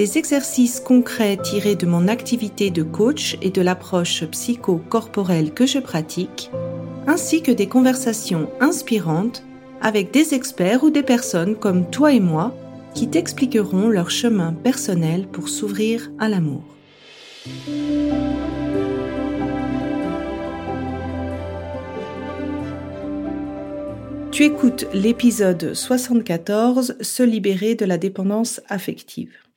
des exercices concrets tirés de mon activité de coach et de l'approche psycho-corporelle que je pratique, ainsi que des conversations inspirantes avec des experts ou des personnes comme toi et moi qui t'expliqueront leur chemin personnel pour s'ouvrir à l'amour. Tu écoutes l'épisode 74 Se libérer de la dépendance affective.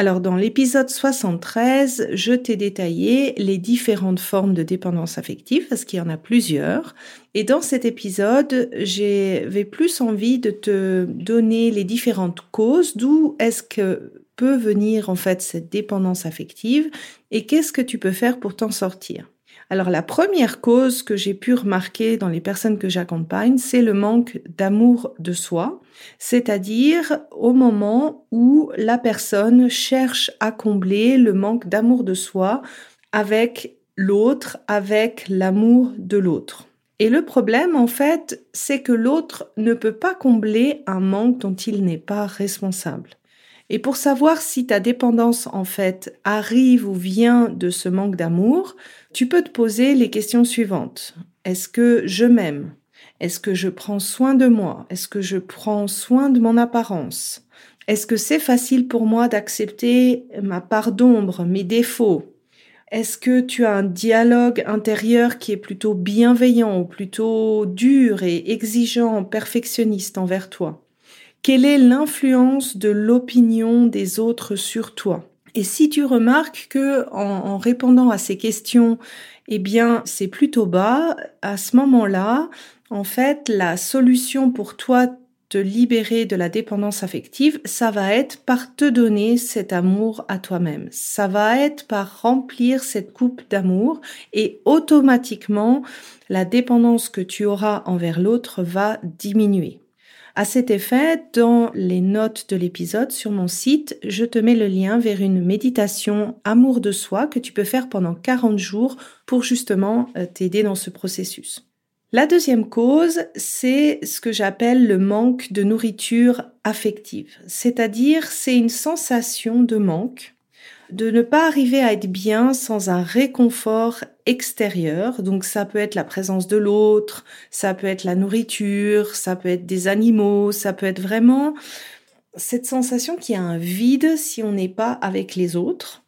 Alors dans l'épisode 73, je t'ai détaillé les différentes formes de dépendance affective parce qu'il y en a plusieurs. Et dans cet épisode, j'avais plus envie de te donner les différentes causes, d'où est-ce que peut venir en fait cette dépendance affective? Et qu'est-ce que tu peux faire pour t'en sortir? Alors la première cause que j'ai pu remarquer dans les personnes que j'accompagne, c'est le manque d'amour de soi, c'est-à-dire au moment où la personne cherche à combler le manque d'amour de soi avec l'autre, avec l'amour de l'autre. Et le problème, en fait, c'est que l'autre ne peut pas combler un manque dont il n'est pas responsable. Et pour savoir si ta dépendance, en fait, arrive ou vient de ce manque d'amour, tu peux te poser les questions suivantes. Est-ce que je m'aime? Est-ce que je prends soin de moi? Est-ce que je prends soin de mon apparence? Est-ce que c'est facile pour moi d'accepter ma part d'ombre, mes défauts? Est-ce que tu as un dialogue intérieur qui est plutôt bienveillant ou plutôt dur et exigeant, perfectionniste envers toi? Quelle est l'influence de l'opinion des autres sur toi? Et si tu remarques que en, répondant à ces questions, eh bien, c'est plutôt bas, à ce moment-là, en fait, la solution pour toi te libérer de la dépendance affective, ça va être par te donner cet amour à toi-même. Ça va être par remplir cette coupe d'amour et automatiquement, la dépendance que tu auras envers l'autre va diminuer. À cet effet, dans les notes de l'épisode sur mon site, je te mets le lien vers une méditation amour de soi que tu peux faire pendant 40 jours pour justement euh, t'aider dans ce processus. La deuxième cause, c'est ce que j'appelle le manque de nourriture affective, c'est-à-dire c'est une sensation de manque de ne pas arriver à être bien sans un réconfort extérieur. Donc ça peut être la présence de l'autre, ça peut être la nourriture, ça peut être des animaux, ça peut être vraiment cette sensation qu'il y a un vide si on n'est pas avec les autres.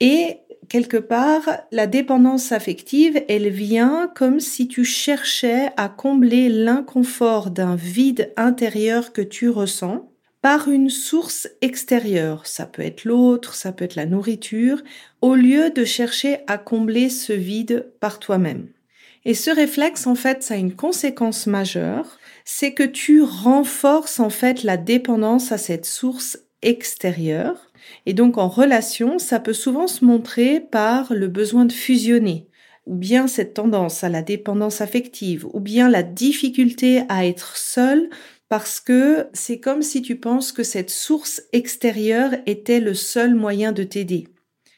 Et quelque part, la dépendance affective, elle vient comme si tu cherchais à combler l'inconfort d'un vide intérieur que tu ressens par une source extérieure. Ça peut être l'autre, ça peut être la nourriture, au lieu de chercher à combler ce vide par toi-même. Et ce réflexe, en fait, ça a une conséquence majeure, c'est que tu renforces en fait la dépendance à cette source extérieure. Et donc en relation, ça peut souvent se montrer par le besoin de fusionner, ou bien cette tendance à la dépendance affective, ou bien la difficulté à être seul parce que c'est comme si tu penses que cette source extérieure était le seul moyen de t'aider.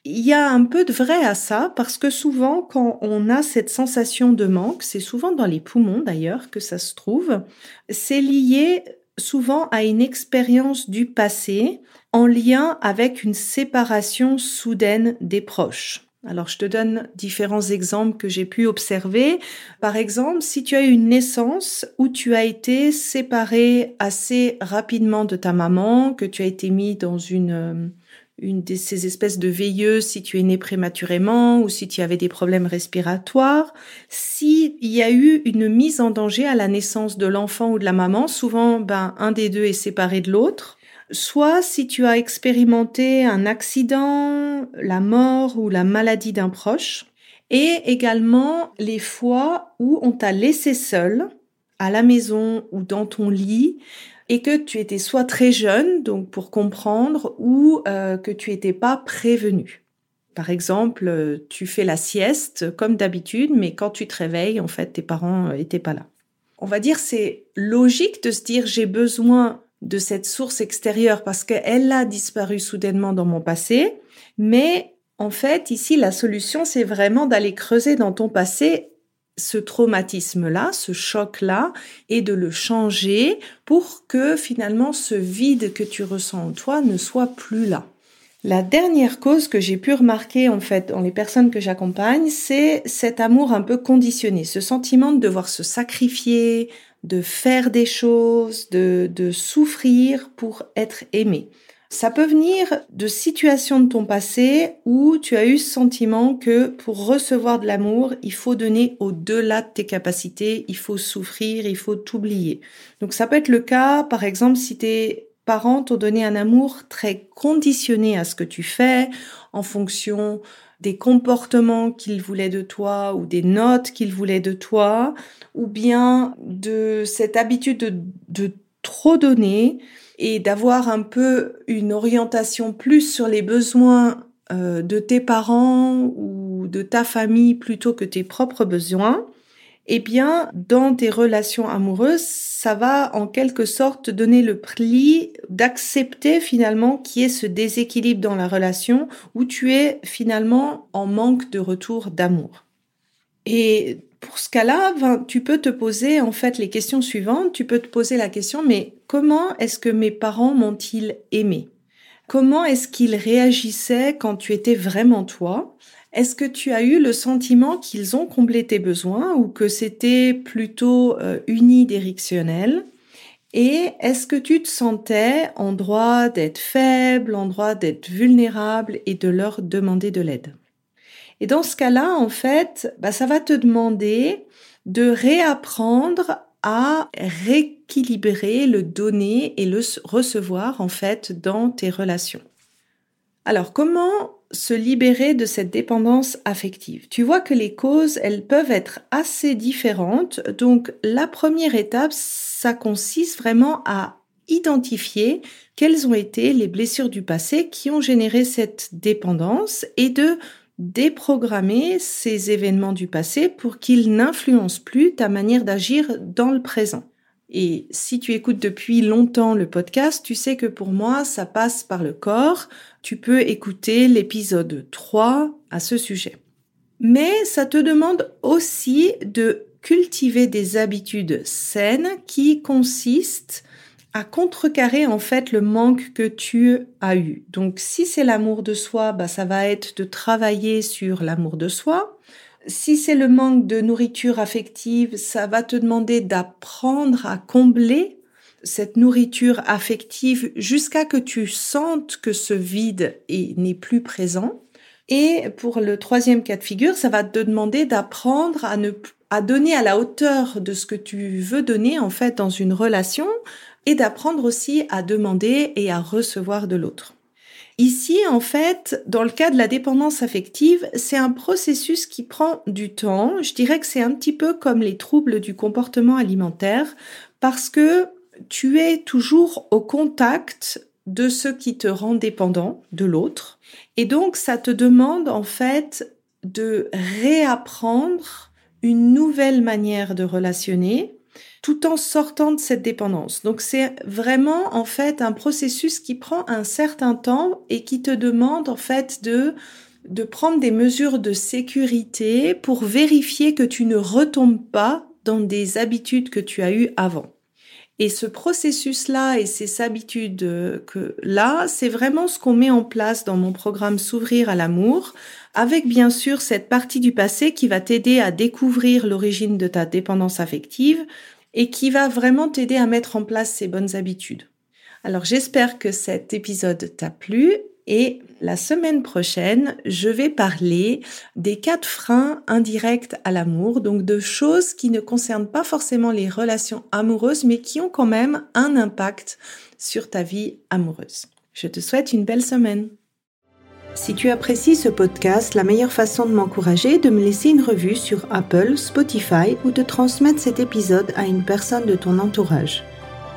Il y a un peu de vrai à ça parce que souvent quand on a cette sensation de manque, c'est souvent dans les poumons d'ailleurs que ça se trouve, c'est lié souvent à une expérience du passé en lien avec une séparation soudaine des proches. Alors, je te donne différents exemples que j'ai pu observer. Par exemple, si tu as eu une naissance où tu as été séparé assez rapidement de ta maman, que tu as été mis dans une, euh, une de ces espèces de veilleuses si tu es né prématurément ou si tu avais des problèmes respiratoires, s'il y a eu une mise en danger à la naissance de l'enfant ou de la maman, souvent, ben, un des deux est séparé de l'autre soit si tu as expérimenté un accident, la mort ou la maladie d'un proche, et également les fois où on t'a laissé seul à la maison ou dans ton lit et que tu étais soit très jeune, donc pour comprendre, ou euh, que tu n'étais pas prévenu. Par exemple, tu fais la sieste comme d'habitude, mais quand tu te réveilles, en fait, tes parents étaient pas là. On va dire c'est logique de se dire j'ai besoin de cette source extérieure parce qu'elle a disparu soudainement dans mon passé, mais en fait, ici, la solution, c'est vraiment d'aller creuser dans ton passé ce traumatisme-là, ce choc-là, et de le changer pour que finalement ce vide que tu ressens en toi ne soit plus là. La dernière cause que j'ai pu remarquer en fait dans les personnes que j'accompagne, c'est cet amour un peu conditionné, ce sentiment de devoir se sacrifier, de faire des choses, de, de souffrir pour être aimé. Ça peut venir de situations de ton passé où tu as eu ce sentiment que pour recevoir de l'amour, il faut donner au-delà de tes capacités, il faut souffrir, il faut t'oublier. Donc ça peut être le cas, par exemple, si tes parents t'ont donné un amour très conditionné à ce que tu fais en fonction des comportements qu'ils voulaient de toi ou des notes qu'ils voulaient de toi, ou bien de cette habitude de, trop donner, et d'avoir un peu une orientation plus sur les besoins euh, de tes parents ou de ta famille plutôt que tes propres besoins, eh bien, dans tes relations amoureuses, ça va en quelque sorte te donner le pli d'accepter finalement qu'il y ait ce déséquilibre dans la relation où tu es finalement en manque de retour d'amour. Et pour ce cas-là, tu peux te poser en fait les questions suivantes. Tu peux te poser la question, mais comment est-ce que mes parents m'ont-ils aimé? Comment est-ce qu'ils réagissaient quand tu étais vraiment toi? Est-ce que tu as eu le sentiment qu'ils ont comblé tes besoins ou que c'était plutôt euh, unidirectionnel? Et est-ce que tu te sentais en droit d'être faible, en droit d'être vulnérable et de leur demander de l'aide? Et dans ce cas-là, en fait, bah, ça va te demander de réapprendre à rééquilibrer le donner et le recevoir, en fait, dans tes relations. Alors, comment se libérer de cette dépendance affective? Tu vois que les causes, elles peuvent être assez différentes. Donc, la première étape, ça consiste vraiment à identifier quelles ont été les blessures du passé qui ont généré cette dépendance et de déprogrammer ces événements du passé pour qu'ils n'influencent plus ta manière d'agir dans le présent. Et si tu écoutes depuis longtemps le podcast, tu sais que pour moi, ça passe par le corps. Tu peux écouter l'épisode 3 à ce sujet. Mais ça te demande aussi de cultiver des habitudes saines qui consistent à contrecarrer en fait le manque que tu as eu. Donc si c'est l'amour de soi, bah, ça va être de travailler sur l'amour de soi. Si c'est le manque de nourriture affective, ça va te demander d'apprendre à combler cette nourriture affective jusqu'à que tu sentes que ce vide n'est plus présent. Et pour le troisième cas de figure, ça va te demander d'apprendre à ne à donner à la hauteur de ce que tu veux donner en fait dans une relation, et d'apprendre aussi à demander et à recevoir de l'autre. Ici, en fait, dans le cas de la dépendance affective, c'est un processus qui prend du temps. Je dirais que c'est un petit peu comme les troubles du comportement alimentaire parce que tu es toujours au contact de ce qui te rend dépendant de l'autre. Et donc, ça te demande, en fait, de réapprendre une nouvelle manière de relationner tout en sortant de cette dépendance. Donc c'est vraiment en fait un processus qui prend un certain temps et qui te demande en fait de de prendre des mesures de sécurité pour vérifier que tu ne retombes pas dans des habitudes que tu as eues avant. Et ce processus-là et ces habitudes que là, c'est vraiment ce qu'on met en place dans mon programme S'ouvrir à l'amour, avec bien sûr cette partie du passé qui va t'aider à découvrir l'origine de ta dépendance affective, et qui va vraiment t'aider à mettre en place ces bonnes habitudes. Alors j'espère que cet épisode t'a plu et la semaine prochaine, je vais parler des quatre freins indirects à l'amour, donc de choses qui ne concernent pas forcément les relations amoureuses, mais qui ont quand même un impact sur ta vie amoureuse. Je te souhaite une belle semaine. Si tu apprécies ce podcast, la meilleure façon de m'encourager est de me laisser une revue sur Apple, Spotify ou de transmettre cet épisode à une personne de ton entourage.